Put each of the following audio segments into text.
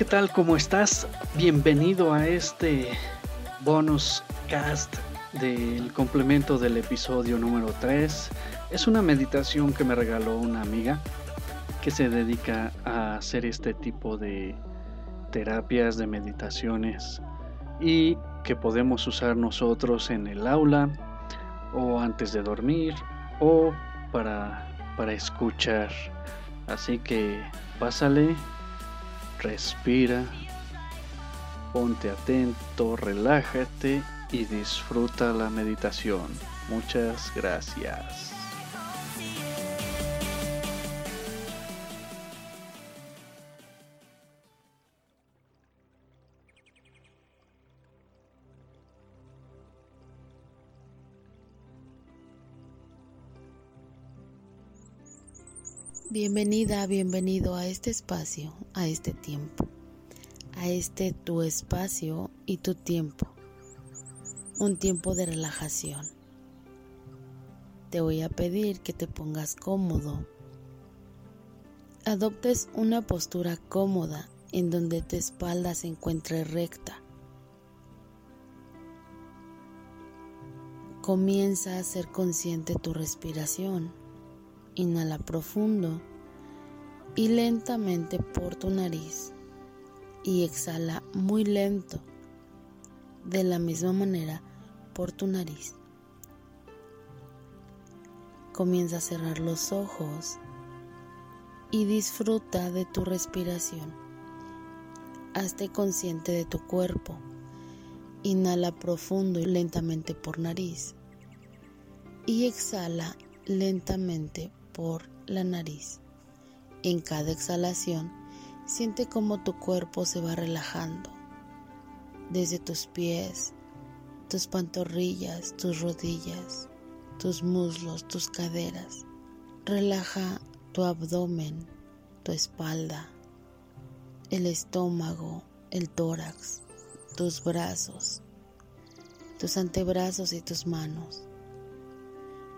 ¿qué tal? ¿Cómo estás? Bienvenido a este bonus cast del complemento del episodio número 3. Es una meditación que me regaló una amiga que se dedica a hacer este tipo de terapias, de meditaciones y que podemos usar nosotros en el aula o antes de dormir o para, para escuchar. Así que pásale respira, ponte atento, relájate y disfruta la meditación. Muchas gracias. Bienvenida, bienvenido a este espacio, a este tiempo, a este tu espacio y tu tiempo, un tiempo de relajación. Te voy a pedir que te pongas cómodo, adoptes una postura cómoda en donde tu espalda se encuentre recta. Comienza a ser consciente tu respiración Inhala profundo y lentamente por tu nariz y exhala muy lento de la misma manera por tu nariz. Comienza a cerrar los ojos y disfruta de tu respiración. Hazte consciente de tu cuerpo. Inhala profundo y lentamente por nariz y exhala lentamente por la nariz. En cada exhalación, siente cómo tu cuerpo se va relajando, desde tus pies, tus pantorrillas, tus rodillas, tus muslos, tus caderas. Relaja tu abdomen, tu espalda, el estómago, el tórax, tus brazos, tus antebrazos y tus manos.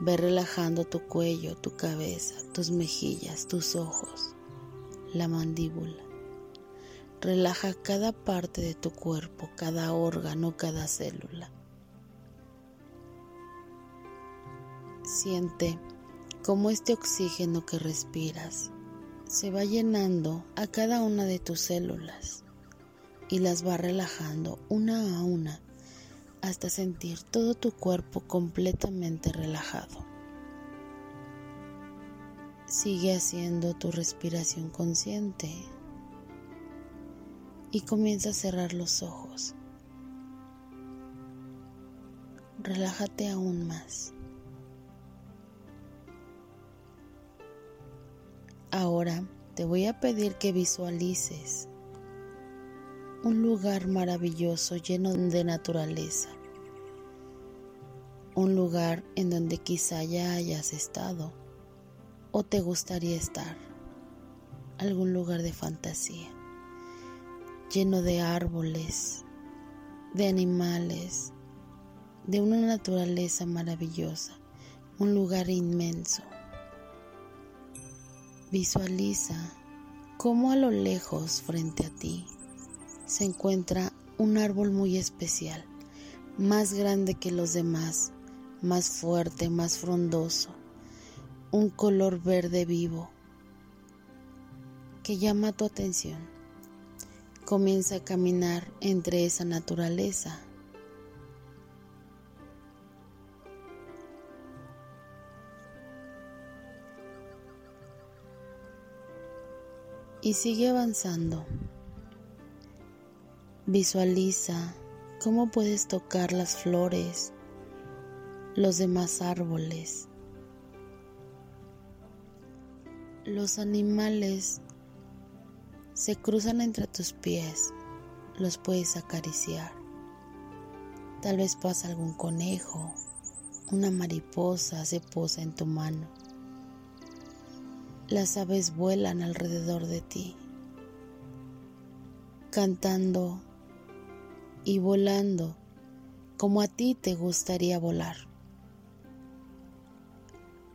Ve relajando tu cuello, tu cabeza, tus mejillas, tus ojos, la mandíbula. Relaja cada parte de tu cuerpo, cada órgano, cada célula. Siente cómo este oxígeno que respiras se va llenando a cada una de tus células y las va relajando una a una hasta sentir todo tu cuerpo completamente relajado. Sigue haciendo tu respiración consciente y comienza a cerrar los ojos. Relájate aún más. Ahora te voy a pedir que visualices un lugar maravilloso lleno de naturaleza. Un lugar en donde quizá ya hayas estado o te gustaría estar. Algún lugar de fantasía, lleno de árboles, de animales, de una naturaleza maravillosa, un lugar inmenso. Visualiza cómo a lo lejos frente a ti se encuentra un árbol muy especial, más grande que los demás, más fuerte, más frondoso, un color verde vivo que llama tu atención. Comienza a caminar entre esa naturaleza. Y sigue avanzando. Visualiza cómo puedes tocar las flores, los demás árboles, los animales se cruzan entre tus pies, los puedes acariciar. Tal vez pasa algún conejo, una mariposa se posa en tu mano. Las aves vuelan alrededor de ti, cantando y volando como a ti te gustaría volar.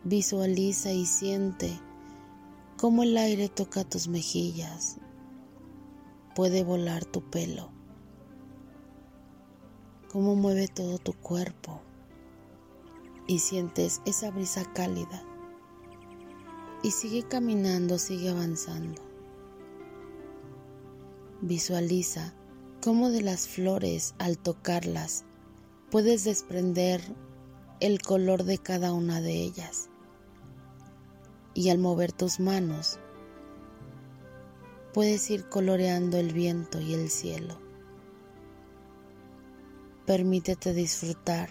Visualiza y siente cómo el aire toca tus mejillas, puede volar tu pelo, cómo mueve todo tu cuerpo y sientes esa brisa cálida. Y sigue caminando, sigue avanzando. Visualiza cómo de las flores al tocarlas puedes desprender el color de cada una de ellas. Y al mover tus manos, puedes ir coloreando el viento y el cielo. Permítete disfrutar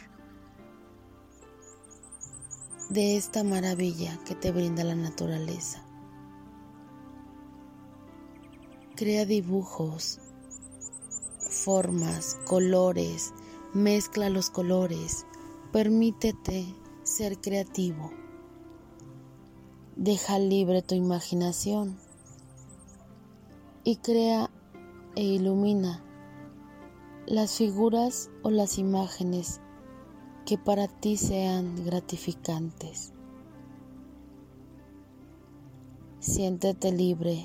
de esta maravilla que te brinda la naturaleza. Crea dibujos, formas, colores, mezcla los colores, permítete ser creativo. Deja libre tu imaginación y crea e ilumina las figuras o las imágenes que para ti sean gratificantes. Siéntete libre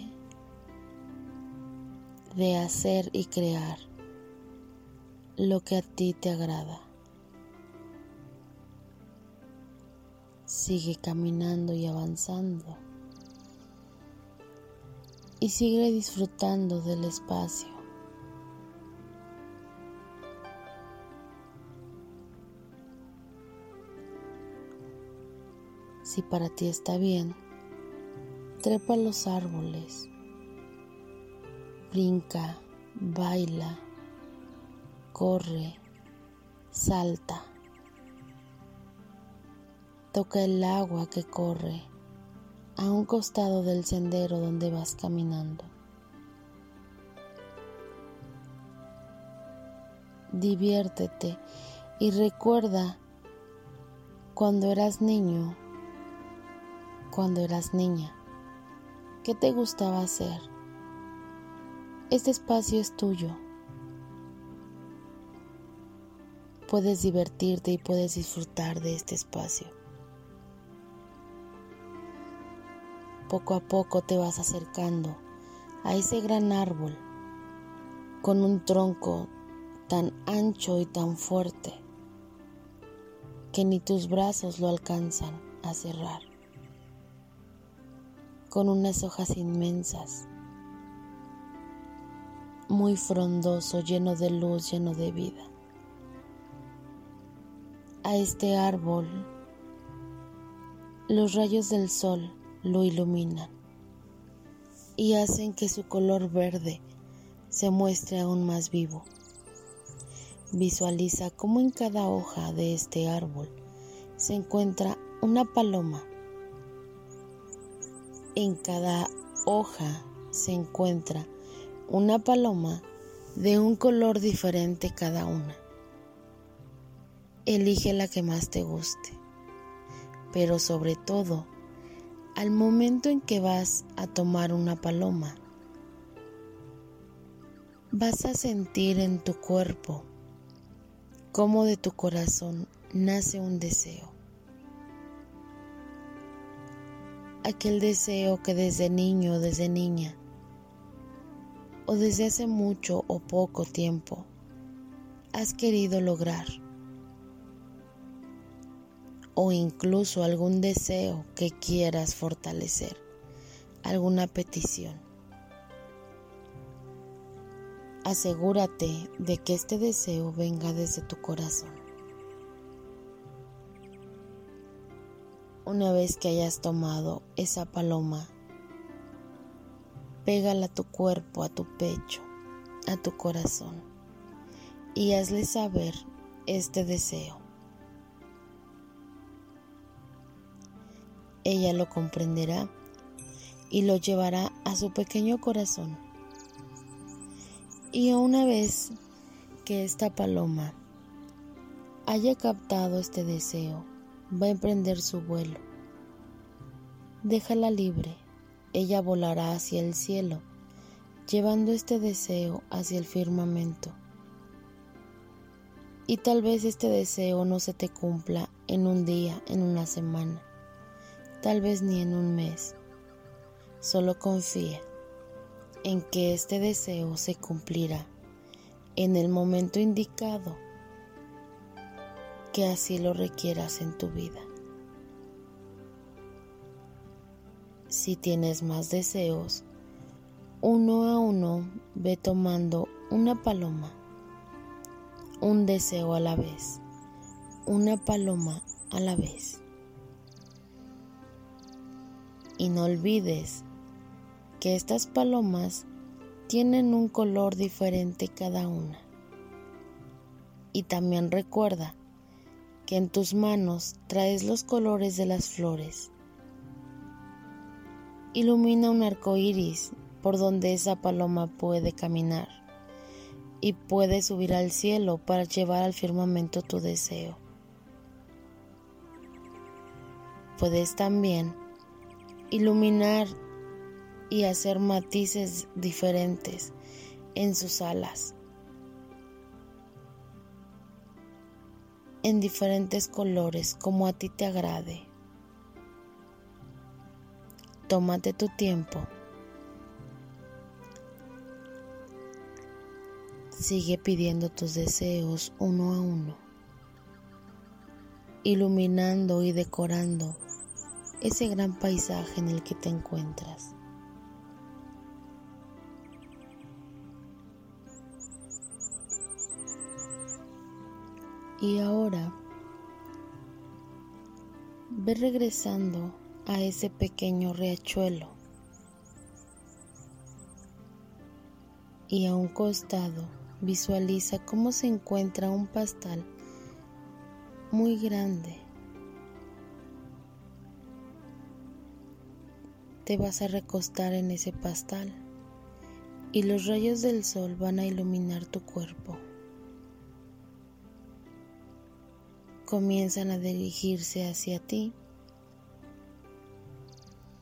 de hacer y crear lo que a ti te agrada. Sigue caminando y avanzando y sigue disfrutando del espacio. Si para ti está bien, trepa los árboles brinca, baila, corre, salta. Toca el agua que corre a un costado del sendero donde vas caminando. Diviértete y recuerda cuando eras niño, cuando eras niña, ¿qué te gustaba hacer? Este espacio es tuyo. Puedes divertirte y puedes disfrutar de este espacio. Poco a poco te vas acercando a ese gran árbol con un tronco tan ancho y tan fuerte que ni tus brazos lo alcanzan a cerrar, con unas hojas inmensas muy frondoso, lleno de luz, lleno de vida. A este árbol los rayos del sol lo iluminan y hacen que su color verde se muestre aún más vivo. Visualiza cómo en cada hoja de este árbol se encuentra una paloma. En cada hoja se encuentra una paloma de un color diferente cada una. Elige la que más te guste, pero sobre todo, al momento en que vas a tomar una paloma, vas a sentir en tu cuerpo cómo de tu corazón nace un deseo. Aquel deseo que desde niño o desde niña o desde hace mucho o poco tiempo has querido lograr o incluso algún deseo que quieras fortalecer, alguna petición. Asegúrate de que este deseo venga desde tu corazón. Una vez que hayas tomado esa paloma Pégala a tu cuerpo, a tu pecho, a tu corazón y hazle saber este deseo. Ella lo comprenderá y lo llevará a su pequeño corazón. Y una vez que esta paloma haya captado este deseo, va a emprender su vuelo. Déjala libre ella volará hacia el cielo, llevando este deseo hacia el firmamento. Y tal vez este deseo no se te cumpla en un día, en una semana, tal vez ni en un mes. Solo confía en que este deseo se cumplirá en el momento indicado que así lo requieras en tu vida. Si tienes más deseos, uno a uno ve tomando una paloma, un deseo a la vez, una paloma a la vez. Y no olvides que estas palomas tienen un color diferente cada una. Y también recuerda que en tus manos traes los colores de las flores. Ilumina un arco iris por donde esa paloma puede caminar y puede subir al cielo para llevar al firmamento tu deseo. Puedes también iluminar y hacer matices diferentes en sus alas, en diferentes colores como a ti te agrade. Tómate tu tiempo. Sigue pidiendo tus deseos uno a uno, iluminando y decorando ese gran paisaje en el que te encuentras. Y ahora ve regresando a ese pequeño riachuelo y a un costado visualiza cómo se encuentra un pastal muy grande te vas a recostar en ese pastal y los rayos del sol van a iluminar tu cuerpo. Comienzan a dirigirse hacia ti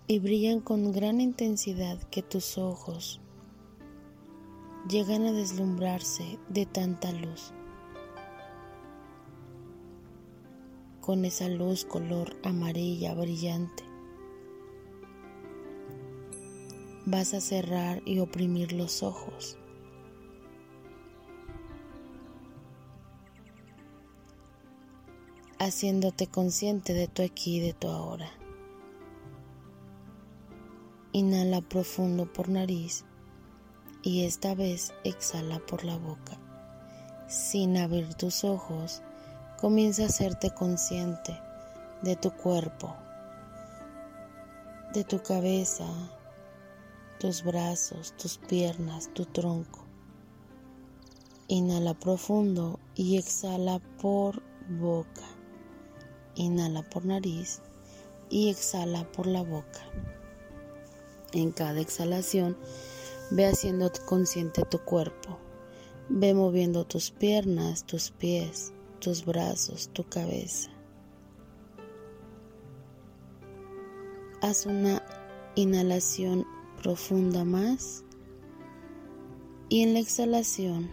y brillan con gran intensidad que tus ojos llegan a deslumbrarse de tanta luz. Con esa luz color amarilla brillante vas a cerrar y oprimir los ojos. haciéndote consciente de tu aquí y de tu ahora. Inhala profundo por nariz y esta vez exhala por la boca. Sin abrir tus ojos, comienza a hacerte consciente de tu cuerpo, de tu cabeza, tus brazos, tus piernas, tu tronco. Inhala profundo y exhala por boca. Inhala por nariz y exhala por la boca. En cada exhalación, ve haciendo consciente tu cuerpo. Ve moviendo tus piernas, tus pies, tus brazos, tu cabeza. Haz una inhalación profunda más y en la exhalación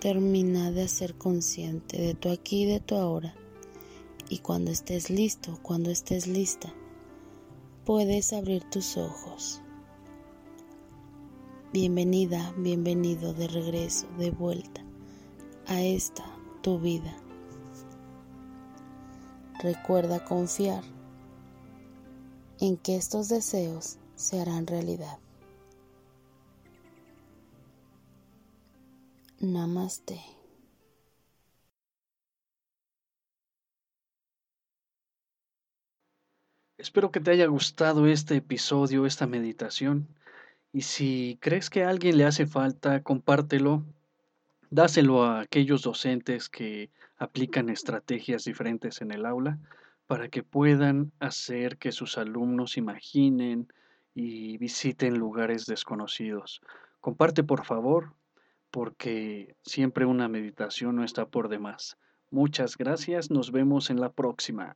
termina de ser consciente de tu aquí y de tu ahora y cuando estés listo, cuando estés lista, puedes abrir tus ojos. Bienvenida, bienvenido de regreso, de vuelta a esta tu vida. Recuerda confiar en que estos deseos se harán realidad. Namaste. Espero que te haya gustado este episodio, esta meditación. Y si crees que a alguien le hace falta, compártelo. Dáselo a aquellos docentes que aplican estrategias diferentes en el aula para que puedan hacer que sus alumnos imaginen, y visiten lugares desconocidos. Comparte por favor, porque siempre una meditación no está por demás. Muchas gracias, nos vemos en la próxima.